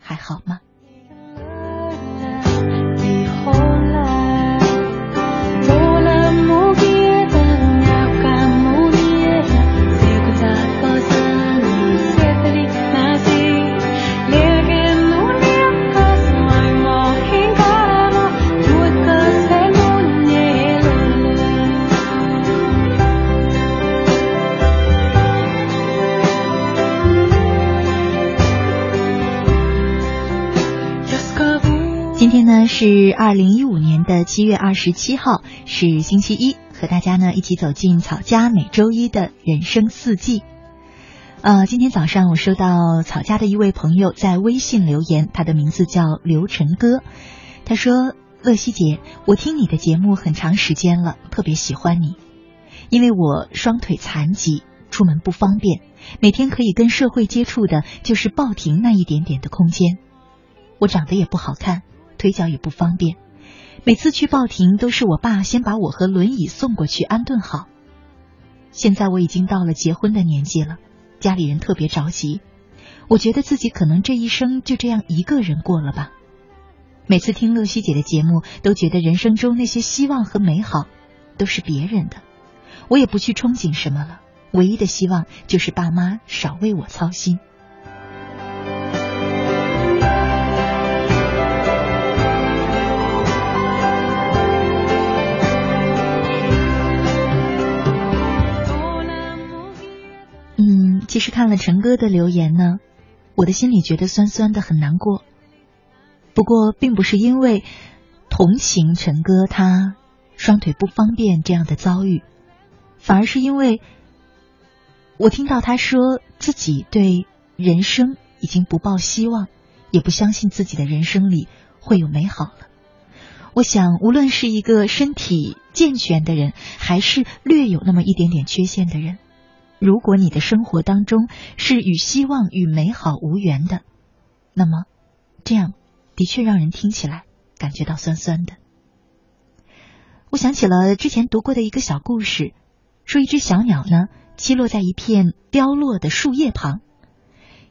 还好吗？是二零一五年的七月二十七号，是星期一，和大家呢一起走进草家每周一的人生四季。呃，今天早上我收到草家的一位朋友在微信留言，他的名字叫刘晨哥，他说：“乐西姐，我听你的节目很长时间了，特别喜欢你，因为我双腿残疾，出门不方便，每天可以跟社会接触的就是报亭那一点点的空间，我长得也不好看。”腿脚也不方便，每次去报亭都是我爸先把我和轮椅送过去安顿好。现在我已经到了结婚的年纪了，家里人特别着急，我觉得自己可能这一生就这样一个人过了吧。每次听乐西姐的节目，都觉得人生中那些希望和美好都是别人的，我也不去憧憬什么了。唯一的希望就是爸妈少为我操心。其实看了陈哥的留言呢，我的心里觉得酸酸的，很难过。不过并不是因为同情陈哥他双腿不方便这样的遭遇，反而是因为我听到他说自己对人生已经不抱希望，也不相信自己的人生里会有美好了。我想，无论是一个身体健全的人，还是略有那么一点点缺陷的人。如果你的生活当中是与希望与美好无缘的，那么这样的确让人听起来感觉到酸酸的。我想起了之前读过的一个小故事，说一只小鸟呢栖落在一片凋落的树叶旁，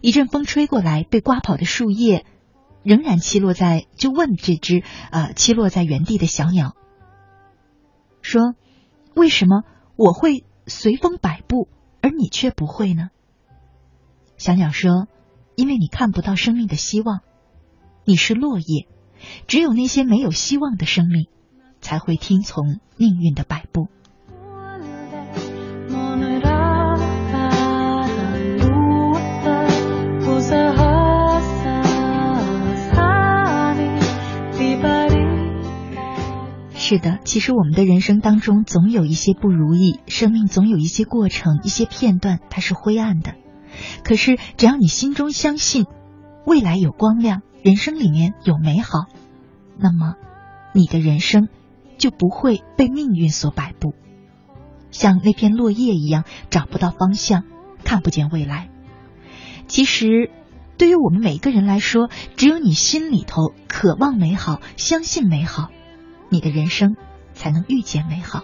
一阵风吹过来，被刮跑的树叶仍然栖落在，就问这只呃栖落在原地的小鸟，说：“为什么我会随风摆布？”而你却不会呢？小鸟说：“因为你看不到生命的希望，你是落叶，只有那些没有希望的生命，才会听从命运的摆布。”是的，其实我们的人生当中总有一些不如意，生命总有一些过程、一些片段，它是灰暗的。可是只要你心中相信未来有光亮，人生里面有美好，那么你的人生就不会被命运所摆布，像那片落叶一样找不到方向，看不见未来。其实，对于我们每个人来说，只有你心里头渴望美好，相信美好。你的人生才能遇见美好，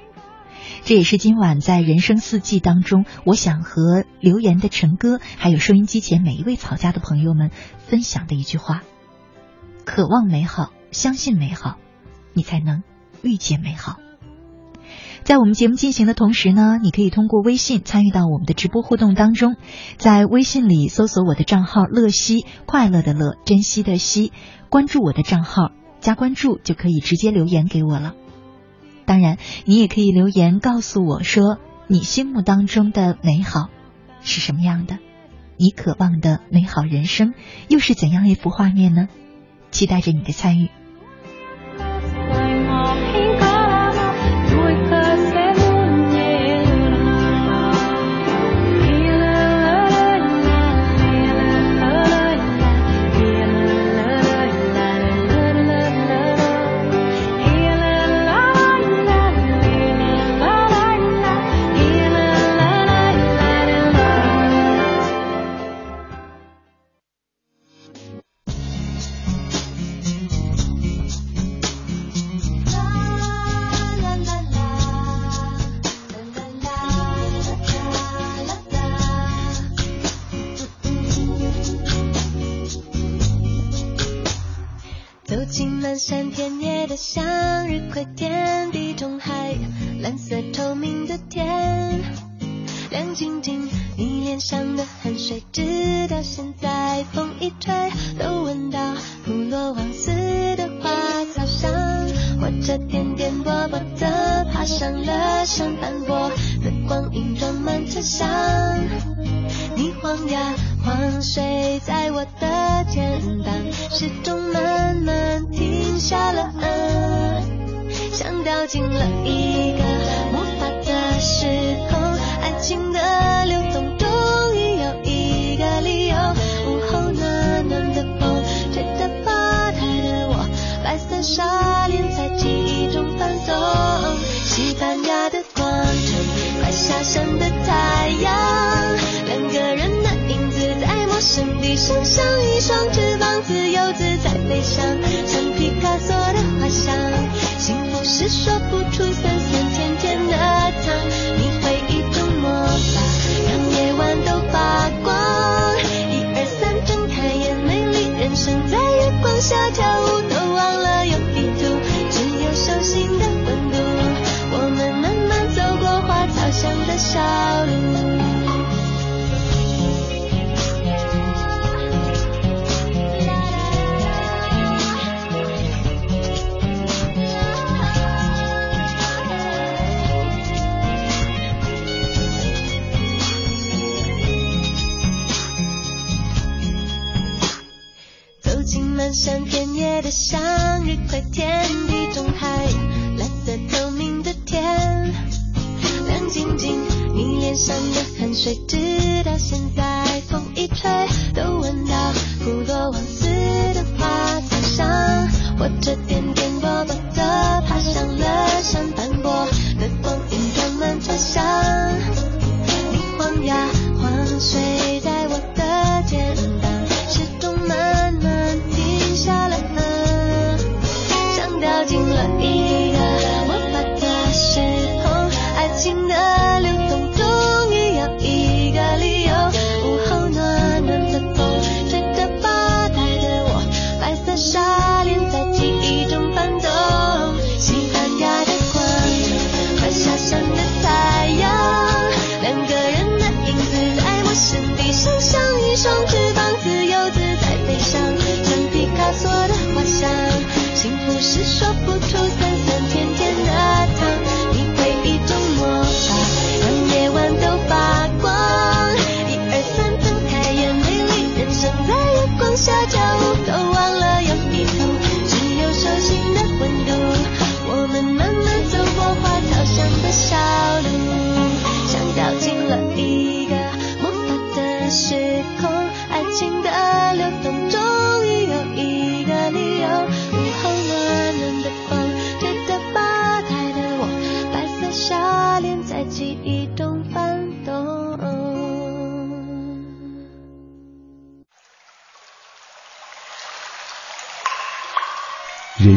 这也是今晚在人生四季当中，我想和留言的陈哥，还有收音机前每一位草家的朋友们分享的一句话：渴望美好，相信美好，你才能遇见美好。在我们节目进行的同时呢，你可以通过微信参与到我们的直播互动当中，在微信里搜索我的账号“乐西”，快乐的乐，珍惜的惜，关注我的账号。加关注就可以直接留言给我了。当然，你也可以留言告诉我说，你心目当中的美好是什么样的？你渴望的美好人生又是怎样一幅画面呢？期待着你的参与。是说不出酸酸甜甜的糖。你会一种魔法，让夜晚都发光。一二三，睁开眼，美丽人生在月光下跳舞，都忘了有地图，只有手心的温度。我们慢慢走过花草香的小路。shuffle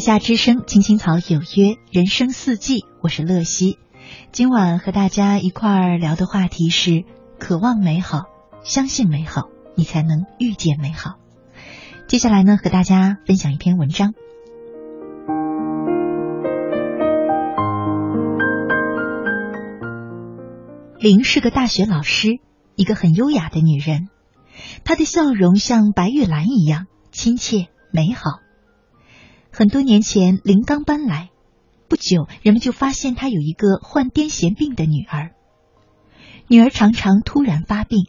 夏之声，青青草有约，人生四季，我是乐西。今晚和大家一块儿聊的话题是：渴望美好，相信美好，你才能遇见美好。接下来呢，和大家分享一篇文章。林是个大学老师，一个很优雅的女人，她的笑容像白玉兰一样亲切美好。很多年前，林刚搬来，不久人们就发现他有一个患癫痫病的女儿。女儿常常突然发病，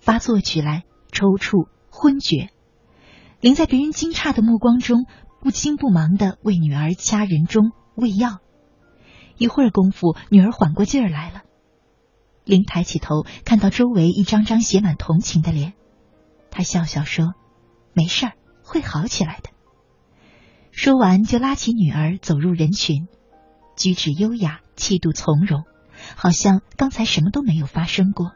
发作起来抽搐、昏厥。林在别人惊诧的目光中，不轻不忙的为女儿掐人中、喂药。一会儿功夫，女儿缓过劲儿来了。林抬起头，看到周围一张张写满同情的脸，他笑笑说：“没事儿，会好起来的。”说完，就拉起女儿走入人群，举止优雅，气度从容，好像刚才什么都没有发生过。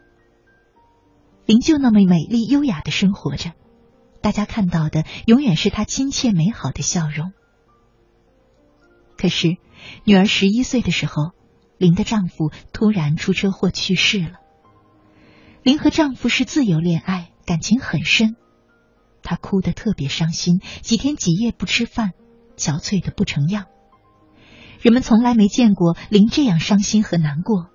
林就那么美丽优雅的生活着，大家看到的永远是她亲切美好的笑容。可是，女儿十一岁的时候，林的丈夫突然出车祸去世了。林和丈夫是自由恋爱，感情很深，她哭得特别伤心，几天几夜不吃饭。憔悴的不成样，人们从来没见过林这样伤心和难过。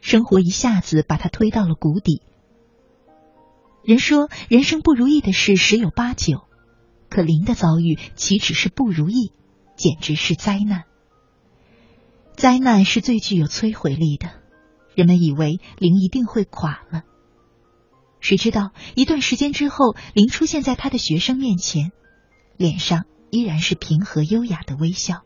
生活一下子把他推到了谷底。人说人生不如意的事十有八九，可林的遭遇岂止是不如意，简直是灾难。灾难是最具有摧毁力的，人们以为林一定会垮了。谁知道一段时间之后，林出现在他的学生面前，脸上。依然是平和优雅的微笑。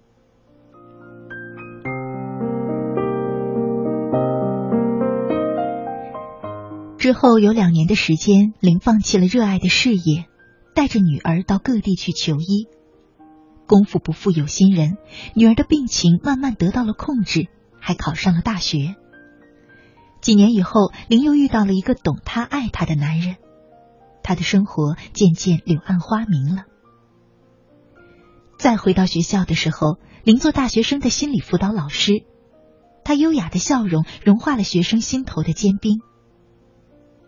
之后有两年的时间，林放弃了热爱的事业，带着女儿到各地去求医。功夫不负有心人，女儿的病情慢慢得到了控制，还考上了大学。几年以后，林又遇到了一个懂她、爱她的男人，她的生活渐渐柳暗花明了。再回到学校的时候，林做大学生的心理辅导老师，他优雅的笑容融化了学生心头的坚冰。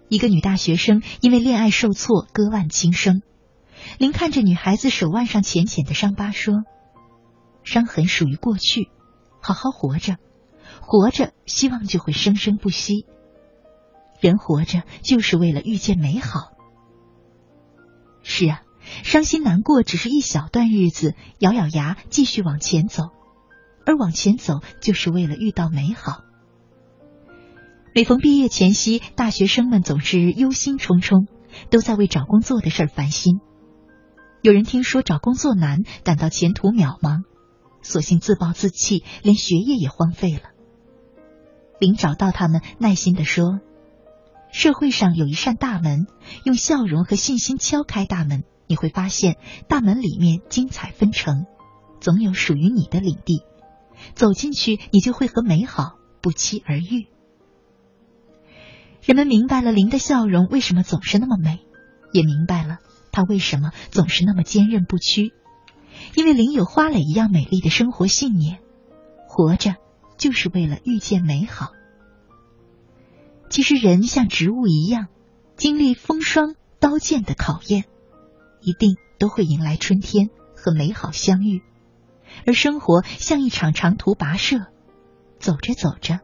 一个女大学生因为恋爱受挫割腕轻生，林看着女孩子手腕上浅浅的伤疤说：“伤痕属于过去，好好活着，活着希望就会生生不息。人活着就是为了遇见美好。”是啊。伤心难过只是一小段日子，咬咬牙继续往前走，而往前走就是为了遇到美好。每逢毕业前夕，大学生们总是忧心忡忡，都在为找工作的事儿烦心。有人听说找工作难，感到前途渺茫，索性自暴自弃，连学业也荒废了。林找到他们，耐心的说：“社会上有一扇大门，用笑容和信心敲开大门。”你会发现，大门里面精彩纷呈，总有属于你的领地。走进去，你就会和美好不期而遇。人们明白了林的笑容为什么总是那么美，也明白了他为什么总是那么坚韧不屈。因为林有花蕾一样美丽的生活信念，活着就是为了遇见美好。其实，人像植物一样，经历风霜、刀剑的考验。一定都会迎来春天和美好相遇，而生活像一场长途跋涉，走着走着，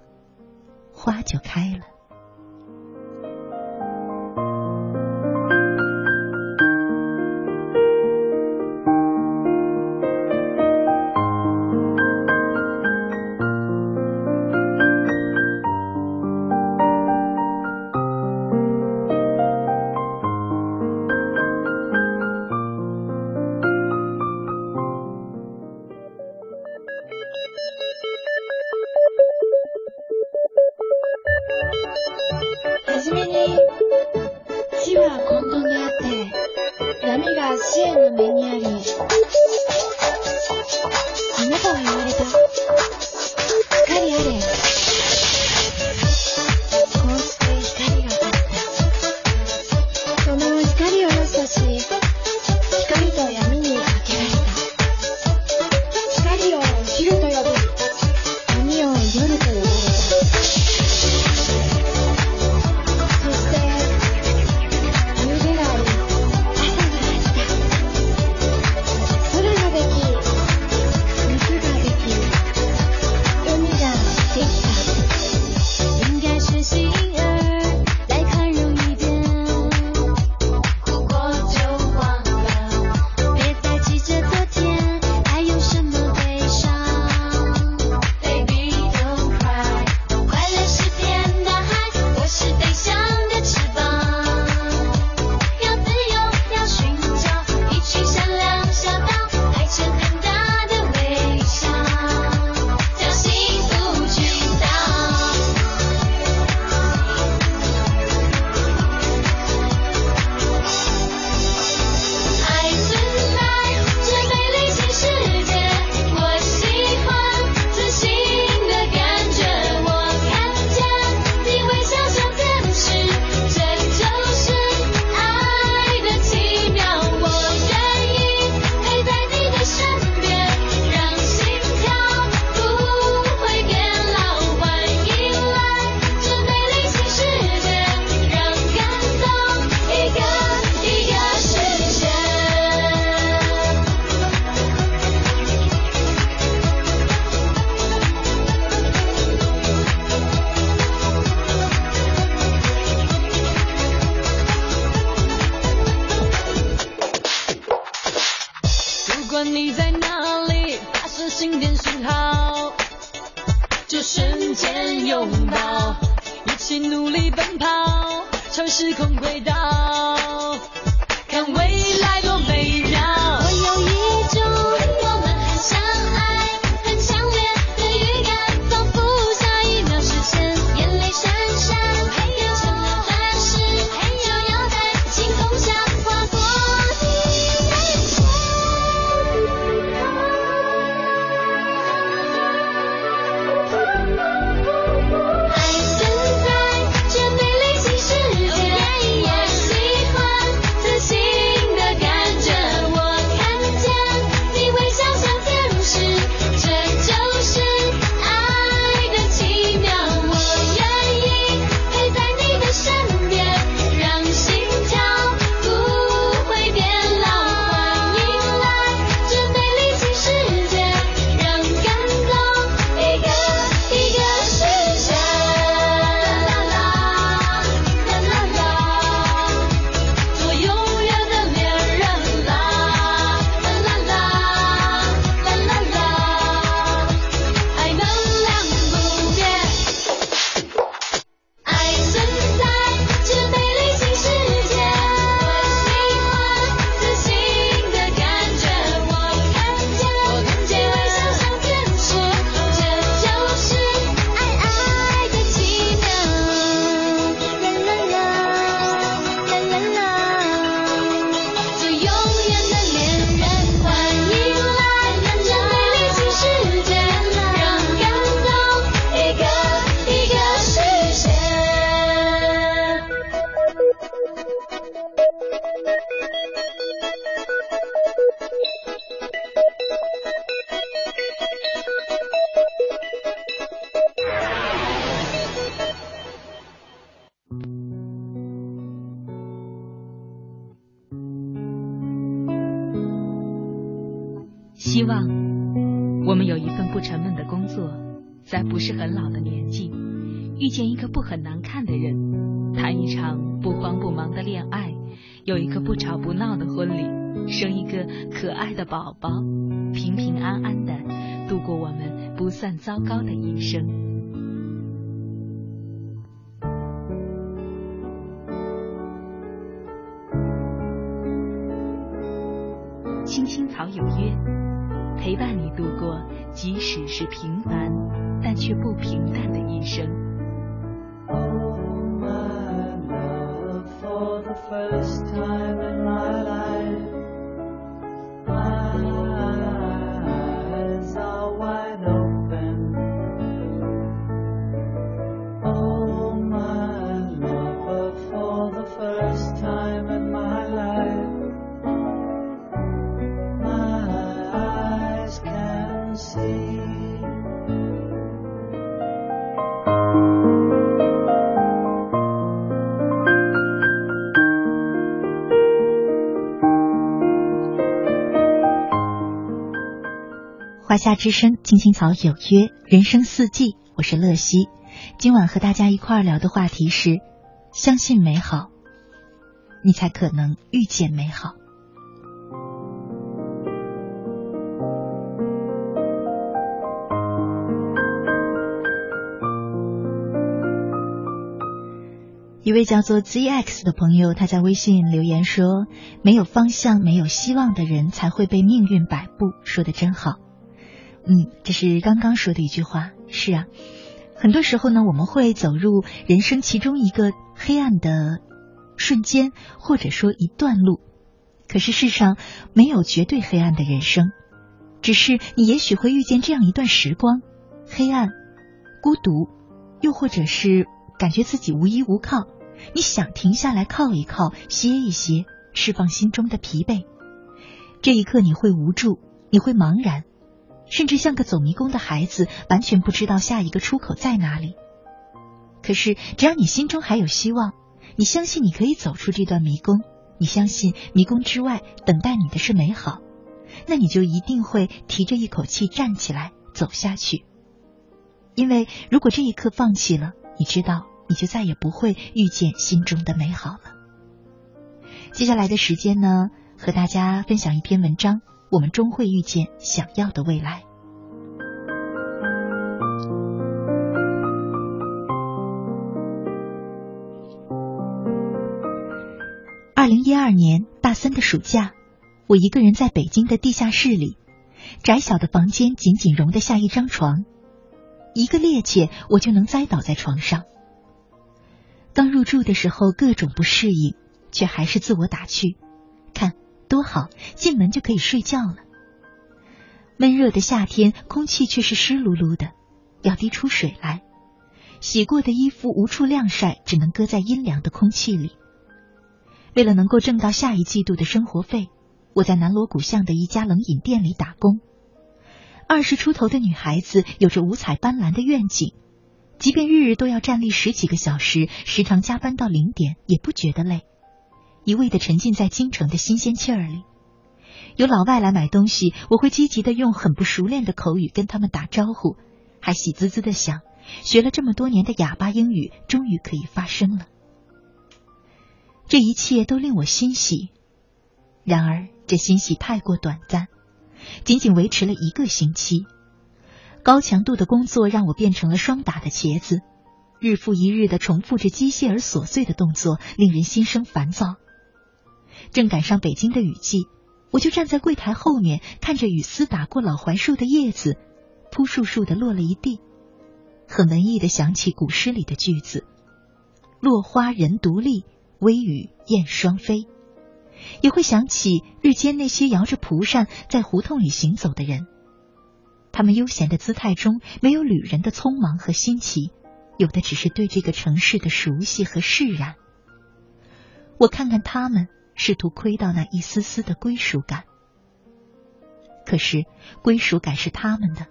花就开了。念都没念你宝宝，平平安安的度过我们不算糟糕的一生。青青草有约，陪伴你度过即使是平凡，但却不平淡的一生。Oh, my love, for the first time 夏之声，青青草有约，人生四季，我是乐西。今晚和大家一块儿聊的话题是：相信美好，你才可能遇见美好。一位叫做 ZX 的朋友，他在微信留言说：“没有方向、没有希望的人，才会被命运摆布。”说的真好。嗯，这是刚刚说的一句话。是啊，很多时候呢，我们会走入人生其中一个黑暗的瞬间，或者说一段路。可是世上没有绝对黑暗的人生，只是你也许会遇见这样一段时光：黑暗、孤独，又或者是感觉自己无依无靠，你想停下来靠一靠，歇一歇，释放心中的疲惫。这一刻你会无助，你会茫然。甚至像个走迷宫的孩子，完全不知道下一个出口在哪里。可是，只要你心中还有希望，你相信你可以走出这段迷宫，你相信迷宫之外等待你的是美好，那你就一定会提着一口气站起来走下去。因为如果这一刻放弃了，你知道你就再也不会遇见心中的美好了。接下来的时间呢，和大家分享一篇文章。我们终会遇见想要的未来。二零一二年大三的暑假我一个人在北京的地下室里窄小的房间仅仅容得下一张床一个趔趄我就能栽倒在床上。刚入住的时候各种不适应却还是自我打趣多好，进门就可以睡觉了。闷热的夏天，空气却是湿漉漉的，要滴出水来。洗过的衣服无处晾晒，只能搁在阴凉的空气里。为了能够挣到下一季度的生活费，我在南锣鼓巷的一家冷饮店里打工。二十出头的女孩子有着五彩斑斓的愿景，即便日日都要站立十几个小时，时常加班到零点，也不觉得累，一味的沉浸在京城的新鲜气儿里。有老外来买东西，我会积极的用很不熟练的口语跟他们打招呼，还喜滋滋的想，学了这么多年的哑巴英语终于可以发声了。这一切都令我欣喜，然而这欣喜太过短暂，仅仅维持了一个星期。高强度的工作让我变成了双打的茄子，日复一日的重复着机械而琐碎的动作，令人心生烦躁。正赶上北京的雨季。我就站在柜台后面，看着雨丝打过老槐树的叶子，扑簌簌的落了一地，很文艺的想起古诗里的句子：“落花人独立，微雨燕双飞。”也会想起日间那些摇着蒲扇在胡同里行走的人，他们悠闲的姿态中没有旅人的匆忙和新奇，有的只是对这个城市的熟悉和释然。我看看他们。试图窥到那一丝丝的归属感，可是归属感是他们的，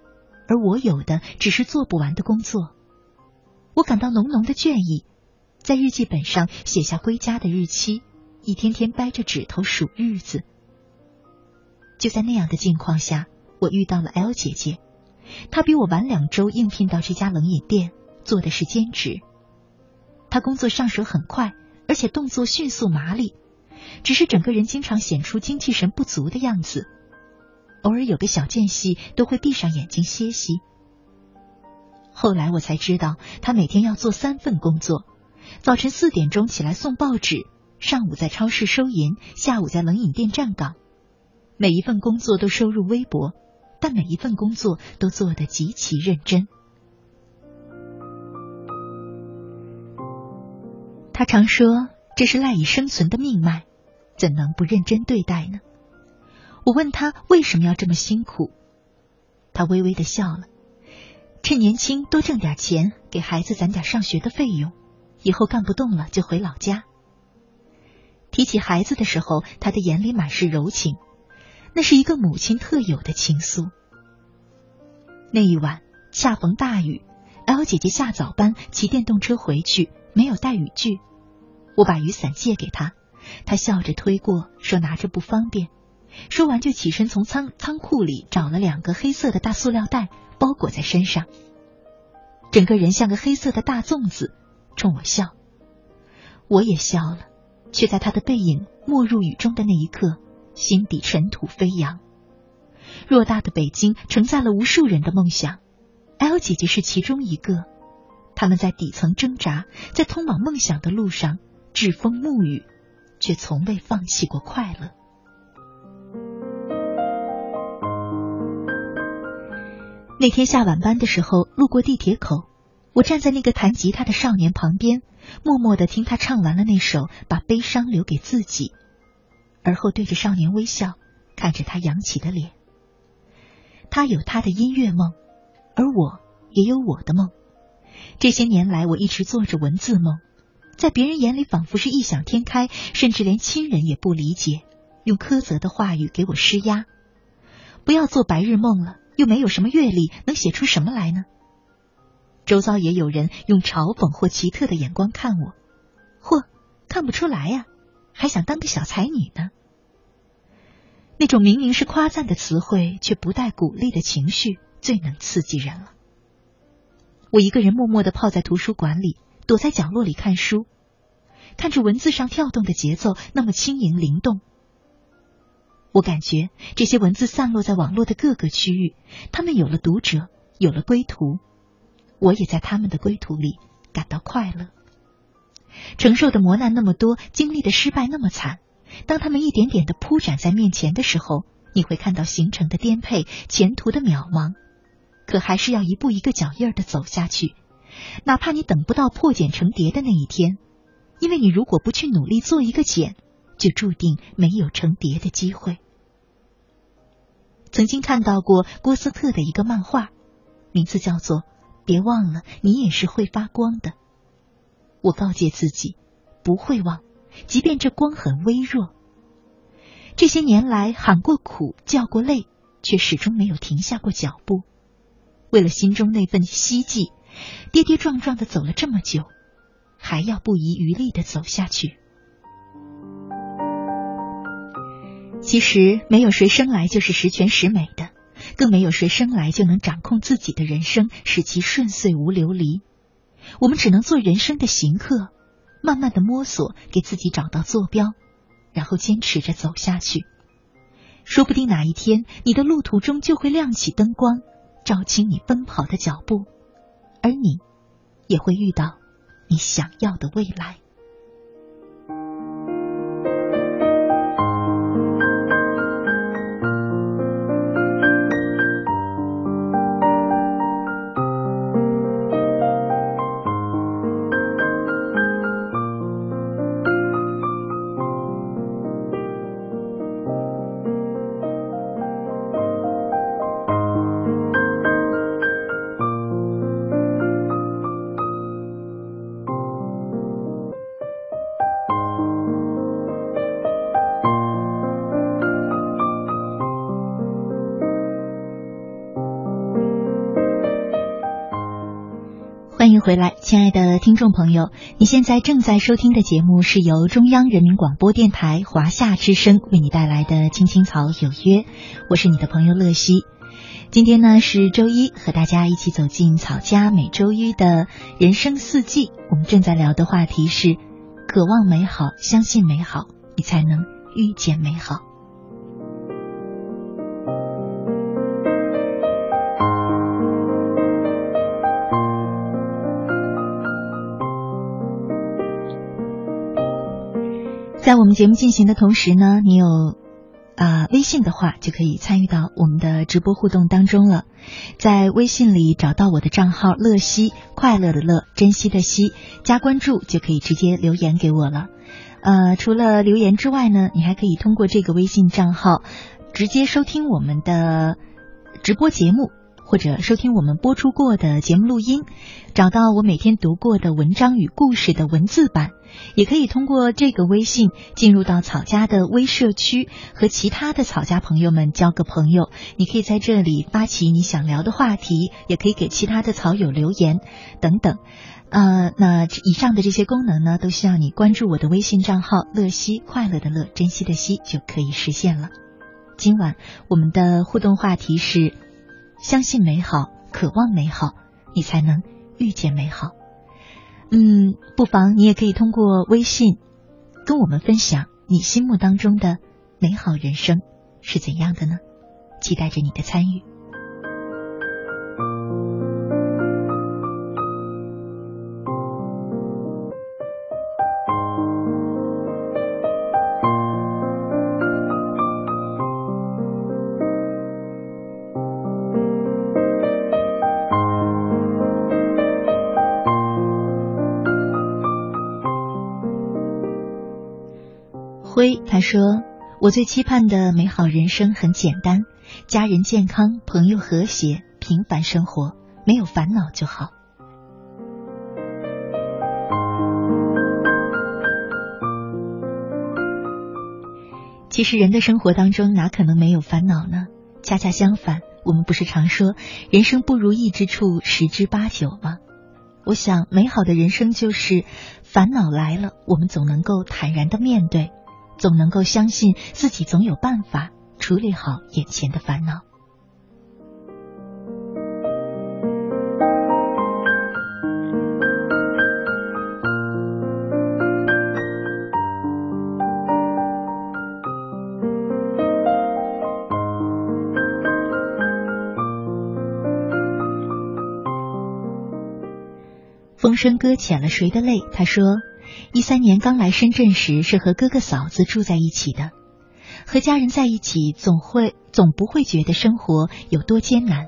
而我有的只是做不完的工作。我感到浓浓的倦意，在日记本上写下归家的日期，一天天掰着指头数日子。就在那样的境况下，我遇到了 L 姐姐，她比我晚两周应聘到这家冷饮店，做的是兼职。她工作上手很快，而且动作迅速麻利。只是整个人经常显出精气神不足的样子，偶尔有个小间隙都会闭上眼睛歇息。后来我才知道，他每天要做三份工作：早晨四点钟起来送报纸，上午在超市收银，下午在冷饮店站岗。每一份工作都收入微薄，但每一份工作都做得极其认真。他常说，这是赖以生存的命脉。怎能不认真对待呢？我问他为什么要这么辛苦，他微微的笑了。趁年轻多挣点钱，给孩子攒点上学的费用，以后干不动了就回老家。提起孩子的时候，他的眼里满是柔情，那是一个母亲特有的情愫。那一晚恰逢大雨，L 姐姐下早班，骑电动车回去，没有带雨具，我把雨伞借给她。他笑着推过，说拿着不方便。说完就起身从仓仓库里找了两个黑色的大塑料袋，包裹在身上，整个人像个黑色的大粽子，冲我笑。我也笑了，却在他的背影没入雨中的那一刻，心底尘土飞扬。偌大的北京承载了无数人的梦想，L 姐姐是其中一个。他们在底层挣扎，在通往梦想的路上栉风沐雨。却从未放弃过快乐。那天下晚班的时候，路过地铁口，我站在那个弹吉他的少年旁边，默默的听他唱完了那首《把悲伤留给自己》，而后对着少年微笑，看着他扬起的脸。他有他的音乐梦，而我也有我的梦。这些年来，我一直做着文字梦。在别人眼里，仿佛是异想天开，甚至连亲人也不理解，用苛责的话语给我施压。不要做白日梦了，又没有什么阅历，能写出什么来呢？周遭也有人用嘲讽或奇特的眼光看我，嚯，看不出来呀，还想当个小才女呢？那种明明是夸赞的词汇，却不带鼓励的情绪，最能刺激人了。我一个人默默的泡在图书馆里。躲在角落里看书，看着文字上跳动的节奏，那么轻盈灵动。我感觉这些文字散落在网络的各个区域，他们有了读者，有了归途，我也在他们的归途里感到快乐。承受的磨难那么多，经历的失败那么惨，当他们一点点的铺展在面前的时候，你会看到行程的颠沛，前途的渺茫，可还是要一步一个脚印儿的走下去，哪怕你等不到破茧成蝶的那一天，因为你如果不去努力做一个茧，就注定没有成蝶的机会。曾经看到过郭斯特的一个漫画，名字叫做《别忘了，你也是会发光的》。我告诫自己，不会忘，即便这光很微弱。这些年来喊过苦，叫过累，却始终没有停下过脚步。为了心中那份希冀，跌跌撞撞的走了这么久，还要不遗余力的走下去。其实，没有谁生来就是十全十美的，更没有谁生来就能掌控自己的人生，使其顺遂无流离。我们只能做人生的行客，慢慢的摸索，给自己找到坐标，然后坚持着走下去。说不定哪一天，你的路途中就会亮起灯光，照清你奔跑的脚步，而你也会遇到你想要的未来。亲爱的听众朋友，你现在正在收听的节目是由中央人民广播电台华夏之声为你带来的《青青草有约》，我是你的朋友乐西。今天呢是周一，和大家一起走进草家每周一的人生四季。我们正在聊的话题是：渴望美好，相信美好，你才能遇见美好。在我们节目进行的同时呢，你有啊、微信的话，就可以参与到我们的直播互动当中了。在微信里找到我的账号“乐西”，快乐的乐，珍惜的惜，加关注就可以直接留言给我了。呃，除了留言之外呢，你还可以通过这个微信账号直接收听我们的直播节目。或者收听我们播出过的节目录音，找到我每天读过的文章与故事的文字版，也可以通过这个微信进入到草家的微社区，和其他的草家朋友们交个朋友。你可以在这里发起你想聊的话题，也可以给其他的草友留言等等。呃，那以上的这些功能呢，都需要你关注我的微信账号“乐西快乐的乐，珍惜的惜”就可以实现了。今晚我们的互动话题是。相信美好，渴望美好，你才能遇见美好。嗯，不妨你也可以通过微信跟我们分享你心目当中的美好人生是怎样的呢？期待着你的参与。他说：“我最期盼的美好人生很简单，家人健康，朋友和谐，平凡生活，没有烦恼就好。”其实人的生活当中哪可能没有烦恼呢？恰恰相反，我们不是常说人生不如意之处十之八九吗？我想，美好的人生就是烦恼来了，我们总能够坦然的面对。总能够相信自己总有办法处理好眼前的烦恼。风声搁浅了谁的泪？他说。一三年刚来深圳时是和哥哥嫂子住在一起的，和家人在一起总会总不会觉得生活有多艰难。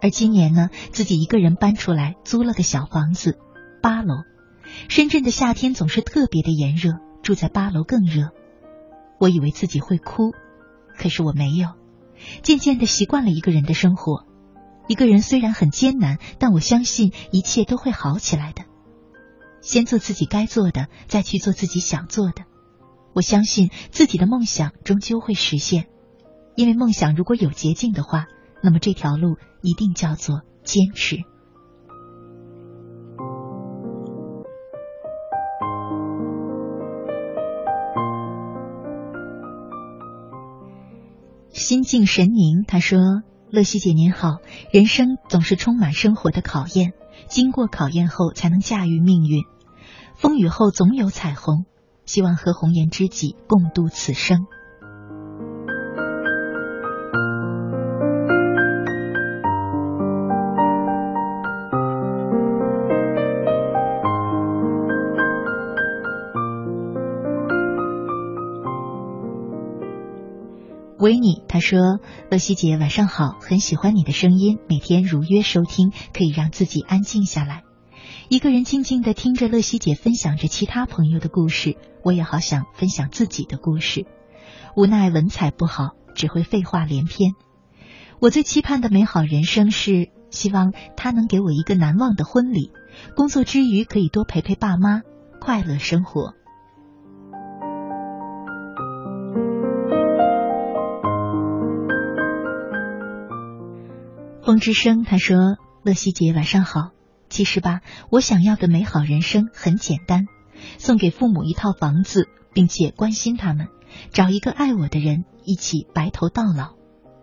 而今年呢，自己一个人搬出来租了个小房子，八楼。深圳的夏天总是特别的炎热，住在八楼更热。我以为自己会哭，可是我没有。渐渐的习惯了一个人的生活，一个人虽然很艰难，但我相信一切都会好起来的。先做自己该做的，再去做自己想做的。我相信自己的梦想终究会实现，因为梦想如果有捷径的话，那么这条路一定叫做坚持。心静神宁，他说：“乐西姐您好，人生总是充满生活的考验，经过考验后才能驾驭命运。风雨后总有彩虹，希望和红颜知己共度此生。”维尼他说：“乐西姐晚上好，很喜欢你的声音，每天如约收听，可以让自己安静下来，一个人静静的听着乐西姐分享着其他朋友的故事，我也好想分享自己的故事，无奈文采不好，只会废话连篇。我最期盼的美好人生是，希望他能给我一个难忘的婚礼，工作之余可以多陪陪爸妈，快乐生活。”风之声他说：“乐西姐晚上好。其实吧，我想要的美好人生很简单，送给父母一套房子，并且关心他们，找一个爱我的人，一起白头到老。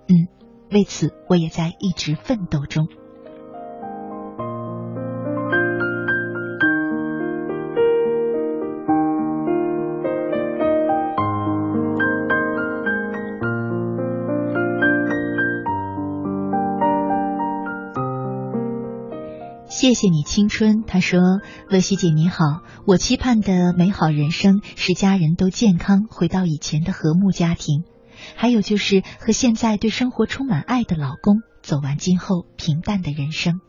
嗯，为此我也在一直奋斗中。”谢谢你，青春。他说：“乐西姐你好，我期盼的美好人生是家人都健康，回到以前的和睦家庭，还有就是和现在对生活充满爱的老公走完今后平淡的人生。”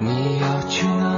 你要去哪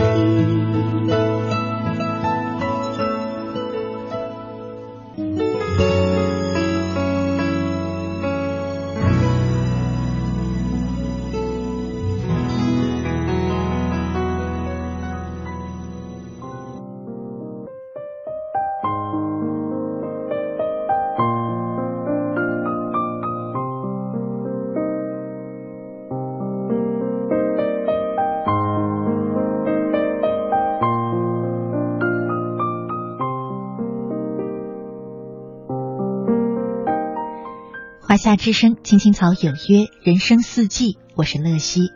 听夏之声，青青草有约，人生四季，我是乐西。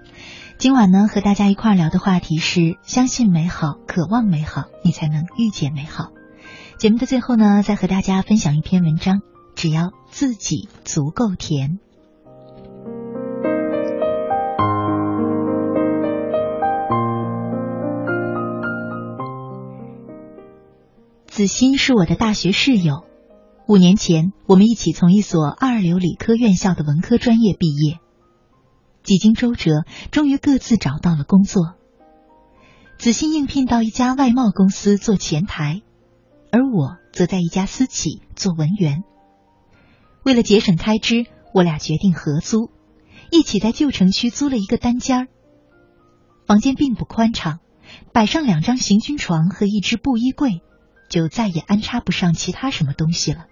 今晚呢，和大家一块儿聊的话题是：相信美好，渴望美好，你才能遇见美好。节目的最后呢，再和大家分享一篇文章：只要自己足够甜。子欣是我的大学室友，五年前我们一起从一所二流理科院校的文科专业毕业。几经周折，终于各自找到了工作。子欣应聘到一家外贸公司做前台，而我则在一家私企做文员。为了节省开支，我俩决定合租，一起在旧城区租了一个单间儿。房间并不宽敞，摆上两张行军床和一只布衣柜。就再也安插不上其他什么东西了。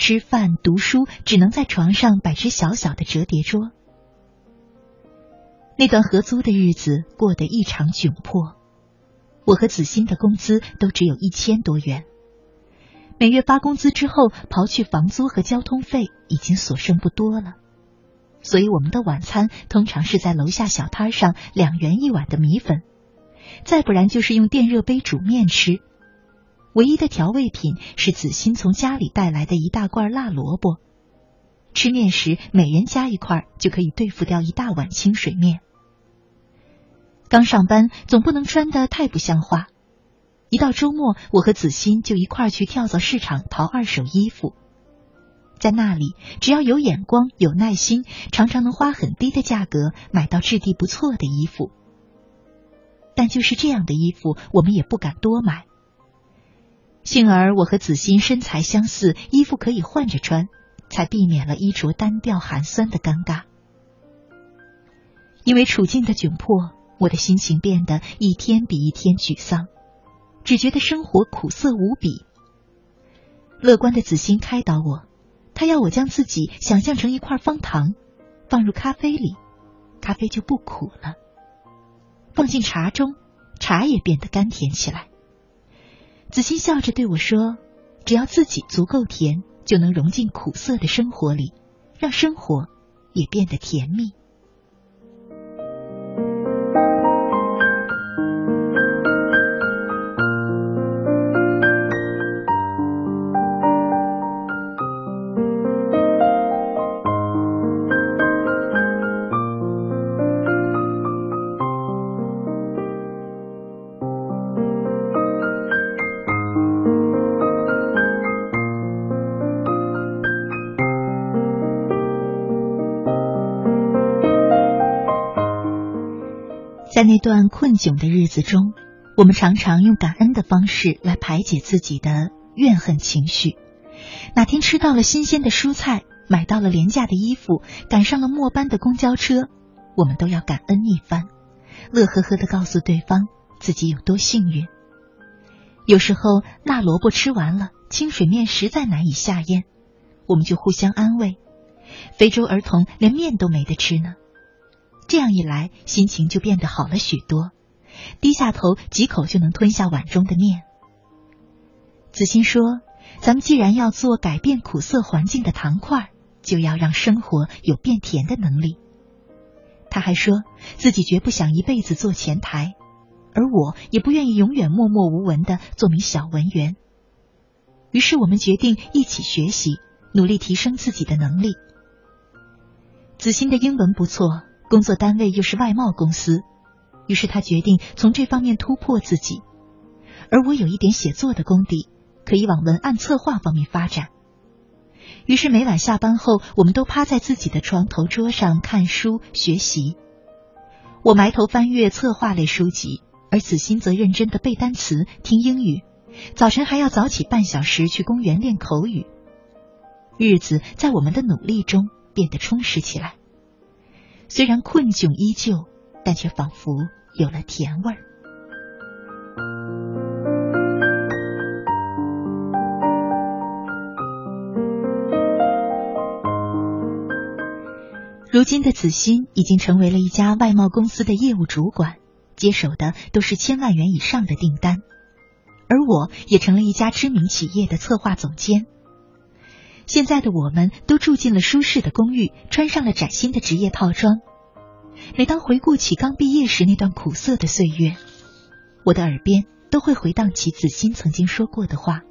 吃饭、读书只能在床上摆只小小的折叠桌。那段合租的日子过得异常窘迫，我和子欣的工资都只有一千多元。每月发工资之后，刨去房租和交通费，已经所剩不多了。所以我们的晚餐通常是在楼下小摊上两元一碗的米粉，再不然就是用电热杯煮面吃。唯一的调味品是子欣从家里带来的一大罐辣萝卜。吃面时每人加一块，就可以对付掉一大碗清水面。刚上班总不能穿得太不像话，一到周末，我和子欣就一块去跳蚤市场淘二手衣服。在那里，只要有眼光、有耐心，常常能花很低的价格买到质地不错的衣服。但就是这样的衣服，我们也不敢多买。幸而我和子欣身材相似，衣服可以换着穿，才避免了衣着单调寒酸的尴尬。因为处境的窘迫，我的心情变得一天比一天沮丧，只觉得生活苦涩无比。乐观的子欣开导我，他要我将自己想象成一块方糖，放入咖啡里，咖啡就不苦了；放进茶中，茶也变得甘甜起来。子欣笑着对我说：“只要自己足够甜，就能融进苦涩的生活里，让生活也变得甜蜜。”在那段困窘的日子中，我们常常用感恩的方式来排解自己的怨恨情绪。哪天吃到了新鲜的蔬菜，买到了廉价的衣服，赶上了末班的公交车，我们都要感恩一番，乐呵呵的告诉对方自己有多幸运。有时候辣萝卜吃完了，清水面实在难以下咽，我们就互相安慰：非洲儿童连面都没得吃呢。这样一来，心情就变得好了许多。低下头，几口就能吞下碗中的面。子欣说：“咱们既然要做改变苦涩环境的糖块，就要让生活有变甜的能力。”他还说自己绝不想一辈子做前台，而我也不愿意永远默默无闻的做名小文员。于是我们决定一起学习，努力提升自己的能力。子欣的英文不错。工作单位又是外贸公司，于是他决定从这方面突破自己。而我有一点写作的功底，可以往文案策划方面发展。于是每晚下班后，我们都趴在自己的床头桌上看书学习。我埋头翻阅策划类书籍，而子欣则认真的背单词、听英语。早晨还要早起半小时去公园练口语。日子在我们的努力中变得充实起来。虽然困窘依旧，但却仿佛有了甜味儿。如今的子欣已经成为了一家外贸公司的业务主管，接手的都是千万元以上的订单，而我也成了一家知名企业的策划总监。现在的我们都住进了舒适的公寓，穿上了崭新的职业套装。每当回顾起刚毕业时那段苦涩的岁月，我的耳边都会回荡起子欣曾经说过的话：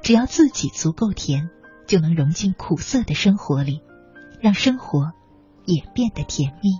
只要自己足够甜，就能融进苦涩的生活里，让生活也变得甜蜜。